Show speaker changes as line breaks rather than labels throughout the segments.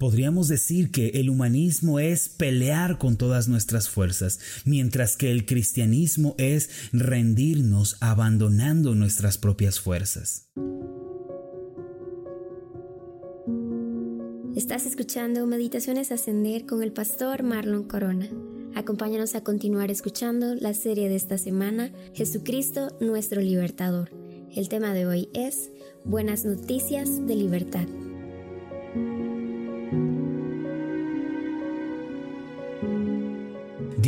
Podríamos decir que el humanismo es pelear con todas nuestras fuerzas, mientras que el cristianismo es rendirnos abandonando nuestras propias fuerzas.
Estás escuchando Meditaciones Ascender con el pastor Marlon Corona. Acompáñanos a continuar escuchando la serie de esta semana, Jesucristo nuestro libertador. El tema de hoy es Buenas noticias de libertad.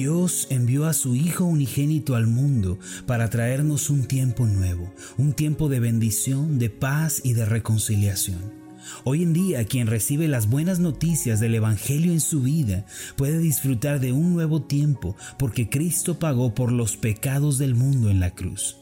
Dios envió a su Hijo unigénito al mundo para traernos un tiempo nuevo, un tiempo de bendición, de paz y de reconciliación. Hoy en día quien recibe las buenas noticias del Evangelio en su vida puede disfrutar de un nuevo tiempo porque Cristo pagó por los pecados del mundo en la cruz.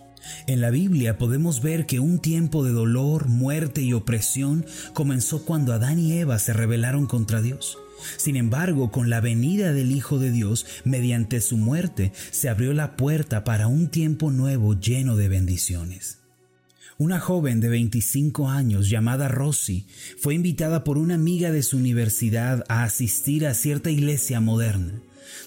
En la Biblia podemos ver que un tiempo de dolor, muerte y opresión comenzó cuando Adán y Eva se rebelaron contra Dios. Sin embargo, con la venida del Hijo de Dios, mediante su muerte, se abrió la puerta para un tiempo nuevo lleno de bendiciones. Una joven de 25 años llamada Rosy fue invitada por una amiga de su universidad a asistir a cierta iglesia moderna.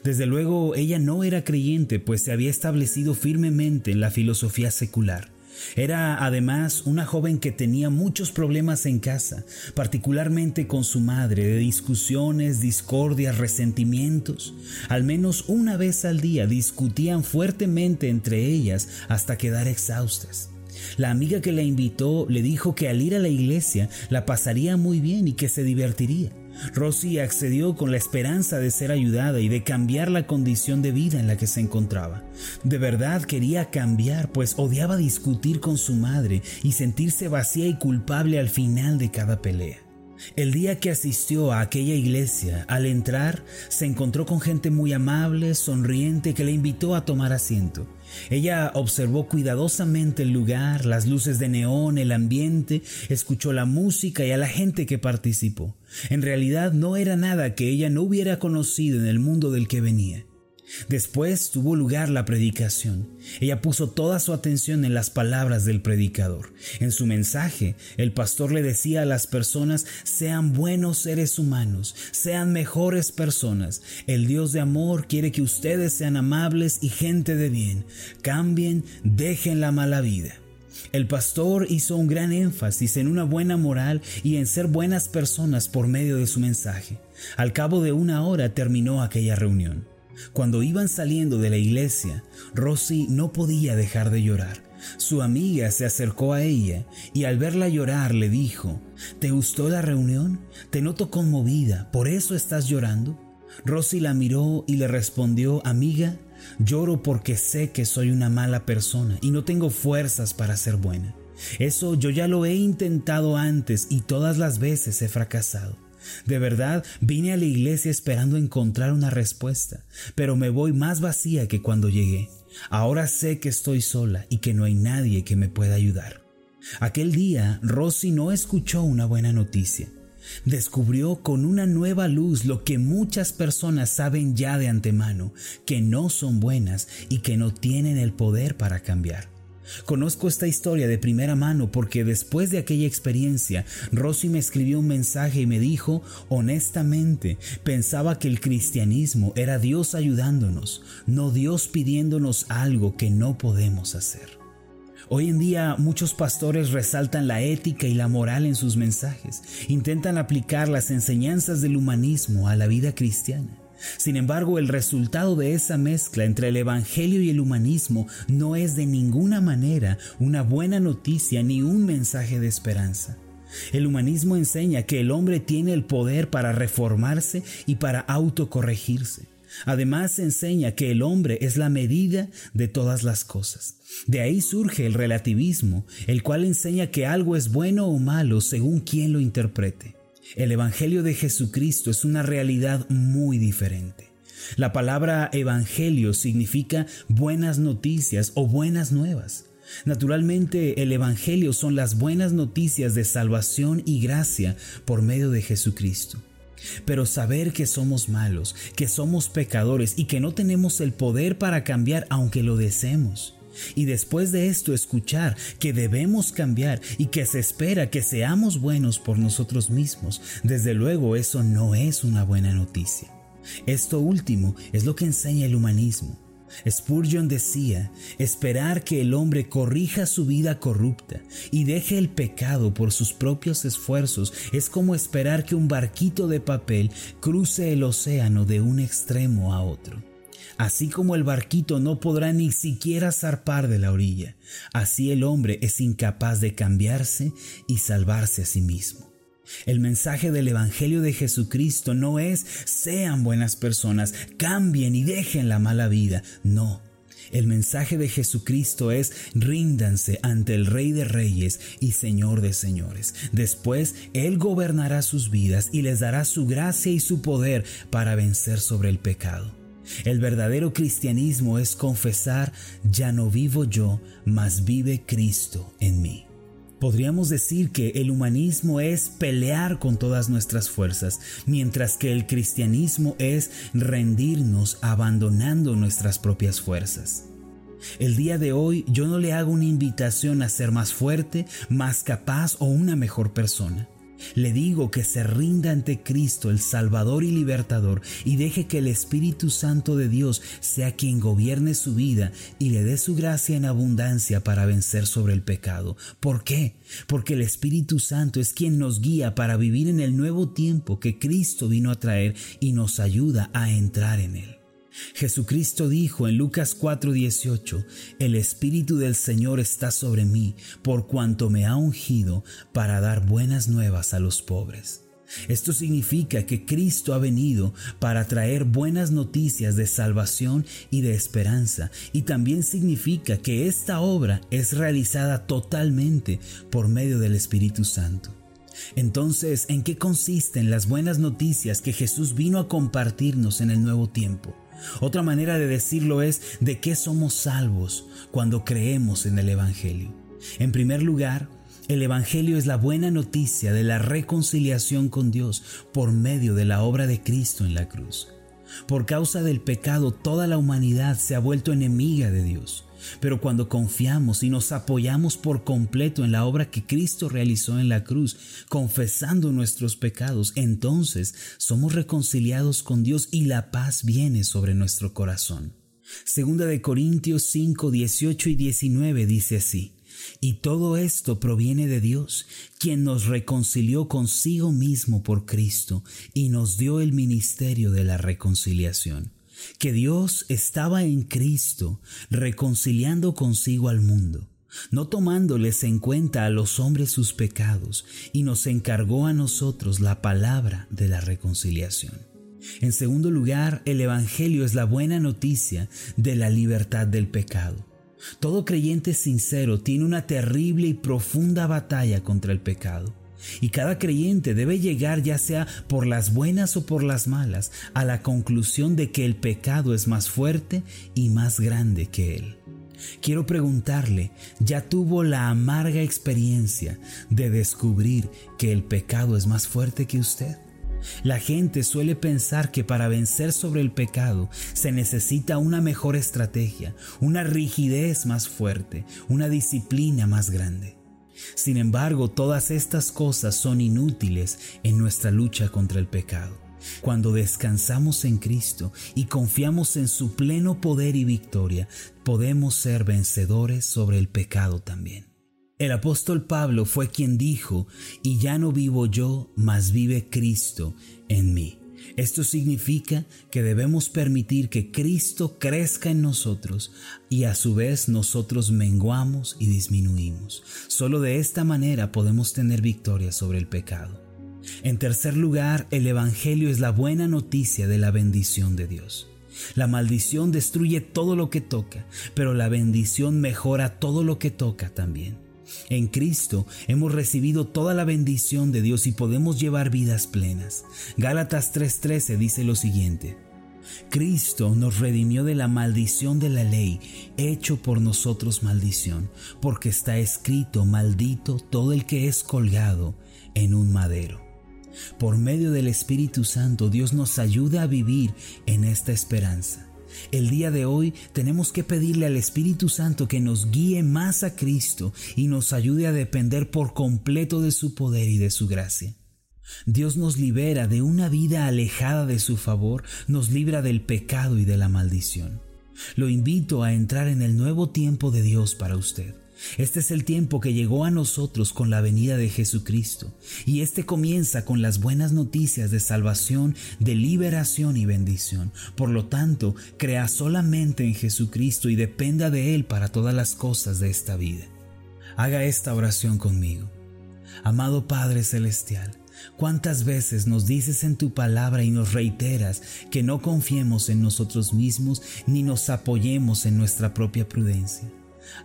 Desde luego ella no era creyente, pues se había establecido firmemente en la filosofía secular. Era además una joven que tenía muchos problemas en casa, particularmente con su madre, de discusiones, discordias, resentimientos. Al menos una vez al día discutían fuertemente entre ellas hasta quedar exhaustas. La amiga que la invitó le dijo que al ir a la iglesia la pasaría muy bien y que se divertiría. Rosy accedió con la esperanza de ser ayudada y de cambiar la condición de vida en la que se encontraba. De verdad quería cambiar, pues odiaba discutir con su madre y sentirse vacía y culpable al final de cada pelea. El día que asistió a aquella iglesia, al entrar, se encontró con gente muy amable, sonriente, que le invitó a tomar asiento. Ella observó cuidadosamente el lugar, las luces de neón, el ambiente, escuchó la música y a la gente que participó. En realidad no era nada que ella no hubiera conocido en el mundo del que venía. Después tuvo lugar la predicación. Ella puso toda su atención en las palabras del predicador. En su mensaje, el pastor le decía a las personas, sean buenos seres humanos, sean mejores personas. El Dios de amor quiere que ustedes sean amables y gente de bien. Cambien, dejen la mala vida. El pastor hizo un gran énfasis en una buena moral y en ser buenas personas por medio de su mensaje. Al cabo de una hora terminó aquella reunión. Cuando iban saliendo de la iglesia, Rosy no podía dejar de llorar. Su amiga se acercó a ella y al verla llorar le dijo, ¿Te gustó la reunión? Te noto conmovida, ¿por eso estás llorando? Rosy la miró y le respondió, amiga, lloro porque sé que soy una mala persona y no tengo fuerzas para ser buena. Eso yo ya lo he intentado antes y todas las veces he fracasado. De verdad, vine a la iglesia esperando encontrar una respuesta, pero me voy más vacía que cuando llegué. Ahora sé que estoy sola y que no hay nadie que me pueda ayudar. Aquel día, Rosy no escuchó una buena noticia. Descubrió con una nueva luz lo que muchas personas saben ya de antemano, que no son buenas y que no tienen el poder para cambiar. Conozco esta historia de primera mano porque después de aquella experiencia, Rosy me escribió un mensaje y me dijo, honestamente, pensaba que el cristianismo era Dios ayudándonos, no Dios pidiéndonos algo que no podemos hacer. Hoy en día muchos pastores resaltan la ética y la moral en sus mensajes, intentan aplicar las enseñanzas del humanismo a la vida cristiana. Sin embargo, el resultado de esa mezcla entre el Evangelio y el humanismo no es de ninguna manera una buena noticia ni un mensaje de esperanza. El humanismo enseña que el hombre tiene el poder para reformarse y para autocorregirse. Además enseña que el hombre es la medida de todas las cosas. De ahí surge el relativismo, el cual enseña que algo es bueno o malo según quien lo interprete. El Evangelio de Jesucristo es una realidad muy diferente. La palabra Evangelio significa buenas noticias o buenas nuevas. Naturalmente, el Evangelio son las buenas noticias de salvación y gracia por medio de Jesucristo. Pero saber que somos malos, que somos pecadores y que no tenemos el poder para cambiar aunque lo deseemos, Y después de esto escuchar que debemos cambiar y que se espera que seamos buenos por nosotros mismos, desde luego eso no es una buena noticia. Esto último es lo que enseña el humanismo. Spurgeon decía, esperar que el hombre corrija su vida corrupta y deje el pecado por sus propios esfuerzos es como esperar que un barquito de papel cruce el océano de un extremo a otro. Así como el barquito no podrá ni siquiera zarpar de la orilla, así el hombre es incapaz de cambiarse y salvarse a sí mismo. El mensaje del Evangelio de Jesucristo no es sean buenas personas, cambien y dejen la mala vida. No. El mensaje de Jesucristo es ríndanse ante el Rey de Reyes y Señor de Señores. Después Él gobernará sus vidas y les dará su gracia y su poder para vencer sobre el pecado. El verdadero cristianismo es confesar, ya no vivo yo, mas vive Cristo en mí. Podríamos decir que el humanismo es pelear con todas nuestras fuerzas, mientras que el cristianismo es rendirnos abandonando nuestras propias fuerzas. El día de hoy yo no le hago una invitación a ser más fuerte, más capaz o una mejor persona. Le digo que se rinda ante Cristo, el Salvador y Libertador, y deje que el Espíritu Santo de Dios sea quien gobierne su vida y le dé su gracia en abundancia para vencer sobre el pecado. ¿Por qué? Porque el Espíritu Santo es quien nos guía para vivir en el nuevo tiempo que Cristo vino a traer y nos ayuda a entrar en él. Jesucristo dijo en Lucas 4:18, El Espíritu del Señor está sobre mí, por cuanto me ha ungido para dar buenas nuevas a los pobres. Esto significa que Cristo ha venido para traer buenas noticias de salvación y de esperanza, y también significa que esta obra es realizada totalmente por medio del Espíritu Santo. Entonces, ¿en qué consisten las buenas noticias que Jesús vino a compartirnos en el nuevo tiempo? Otra manera de decirlo es de qué somos salvos cuando creemos en el Evangelio. En primer lugar, el Evangelio es la buena noticia de la reconciliación con Dios por medio de la obra de Cristo en la cruz. Por causa del pecado, toda la humanidad se ha vuelto enemiga de Dios. Pero cuando confiamos y nos apoyamos por completo en la obra que Cristo realizó en la cruz, confesando nuestros pecados, entonces somos reconciliados con Dios y la paz viene sobre nuestro corazón. Segunda de Corintios 5, 18 y 19 dice así. Y todo esto proviene de Dios, quien nos reconcilió consigo mismo por Cristo y nos dio el ministerio de la reconciliación que Dios estaba en Cristo reconciliando consigo al mundo, no tomándoles en cuenta a los hombres sus pecados, y nos encargó a nosotros la palabra de la reconciliación. En segundo lugar, el Evangelio es la buena noticia de la libertad del pecado. Todo creyente sincero tiene una terrible y profunda batalla contra el pecado. Y cada creyente debe llegar, ya sea por las buenas o por las malas, a la conclusión de que el pecado es más fuerte y más grande que él. Quiero preguntarle, ¿ya tuvo la amarga experiencia de descubrir que el pecado es más fuerte que usted? La gente suele pensar que para vencer sobre el pecado se necesita una mejor estrategia, una rigidez más fuerte, una disciplina más grande. Sin embargo, todas estas cosas son inútiles en nuestra lucha contra el pecado. Cuando descansamos en Cristo y confiamos en su pleno poder y victoria, podemos ser vencedores sobre el pecado también. El apóstol Pablo fue quien dijo, y ya no vivo yo, mas vive Cristo en mí. Esto significa que debemos permitir que Cristo crezca en nosotros y a su vez nosotros menguamos y disminuimos. Solo de esta manera podemos tener victoria sobre el pecado. En tercer lugar, el Evangelio es la buena noticia de la bendición de Dios. La maldición destruye todo lo que toca, pero la bendición mejora todo lo que toca también. En Cristo hemos recibido toda la bendición de Dios y podemos llevar vidas plenas. Gálatas 3:13 dice lo siguiente. Cristo nos redimió de la maldición de la ley, hecho por nosotros maldición, porque está escrito, maldito todo el que es colgado en un madero. Por medio del Espíritu Santo Dios nos ayuda a vivir en esta esperanza. El día de hoy tenemos que pedirle al Espíritu Santo que nos guíe más a Cristo y nos ayude a depender por completo de su poder y de su gracia. Dios nos libera de una vida alejada de su favor, nos libra del pecado y de la maldición. Lo invito a entrar en el nuevo tiempo de Dios para usted. Este es el tiempo que llegó a nosotros con la venida de Jesucristo, y este comienza con las buenas noticias de salvación, de liberación y bendición. Por lo tanto, crea solamente en Jesucristo y dependa de Él para todas las cosas de esta vida. Haga esta oración conmigo. Amado Padre Celestial, ¿Cuántas veces nos dices en tu palabra y nos reiteras que no confiemos en nosotros mismos ni nos apoyemos en nuestra propia prudencia?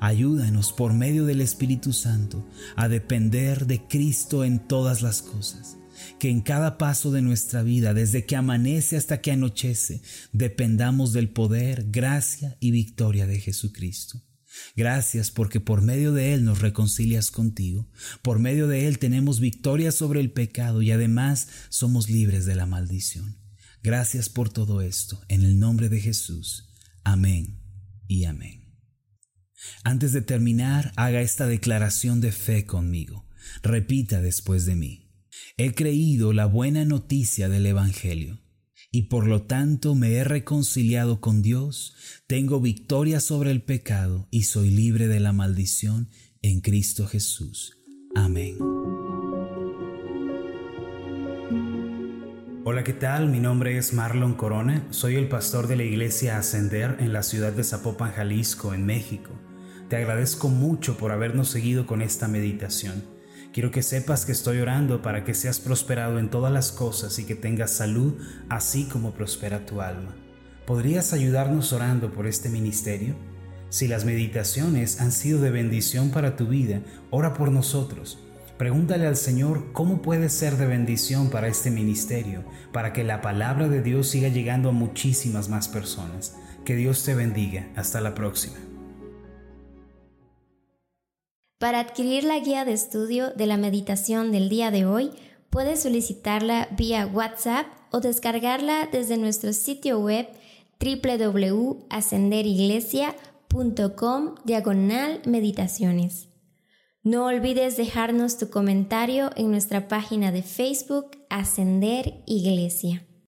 Ayúdanos por medio del Espíritu Santo a depender de Cristo en todas las cosas. Que en cada paso de nuestra vida, desde que amanece hasta que anochece, dependamos del poder, gracia y victoria de Jesucristo. Gracias porque por medio de Él nos reconcilias contigo. Por medio de Él tenemos victoria sobre el pecado y además somos libres de la maldición. Gracias por todo esto. En el nombre de Jesús. Amén y amén. Antes de terminar, haga esta declaración de fe conmigo. Repita después de mí. He creído la buena noticia del Evangelio y por lo tanto me he reconciliado con Dios, tengo victoria sobre el pecado y soy libre de la maldición en Cristo Jesús. Amén. Hola, ¿qué tal? Mi nombre es Marlon Corona, soy el pastor de la iglesia Ascender en la ciudad de Zapopan, Jalisco, en México. Te agradezco mucho por habernos seguido con esta meditación. Quiero que sepas que estoy orando para que seas prosperado en todas las cosas y que tengas salud, así como prospera tu alma. ¿Podrías ayudarnos orando por este ministerio? Si las meditaciones han sido de bendición para tu vida, ora por nosotros. Pregúntale al Señor cómo puede ser de bendición para este ministerio, para que la palabra de Dios siga llegando a muchísimas más personas. Que Dios te bendiga. Hasta la próxima.
Para adquirir la guía de estudio de la meditación del día de hoy, puedes solicitarla vía WhatsApp o descargarla desde nuestro sitio web www.ascenderiglesia.com diagonal meditaciones. No olvides dejarnos tu comentario en nuestra página de Facebook Ascender Iglesia.